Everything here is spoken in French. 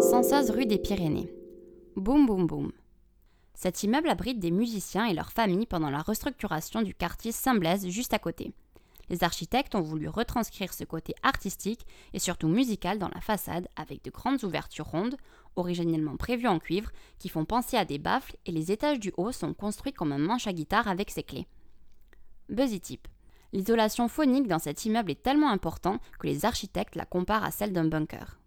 116 rue des Pyrénées. Boum boum boum. Cet immeuble abrite des musiciens et leurs familles pendant la restructuration du quartier Saint-Blaise juste à côté. Les architectes ont voulu retranscrire ce côté artistique et surtout musical dans la façade avec de grandes ouvertures rondes, originellement prévues en cuivre, qui font penser à des baffles et les étages du haut sont construits comme un manche à guitare avec ses clés. Buzzy Tip. L'isolation phonique dans cet immeuble est tellement important que les architectes la comparent à celle d'un bunker.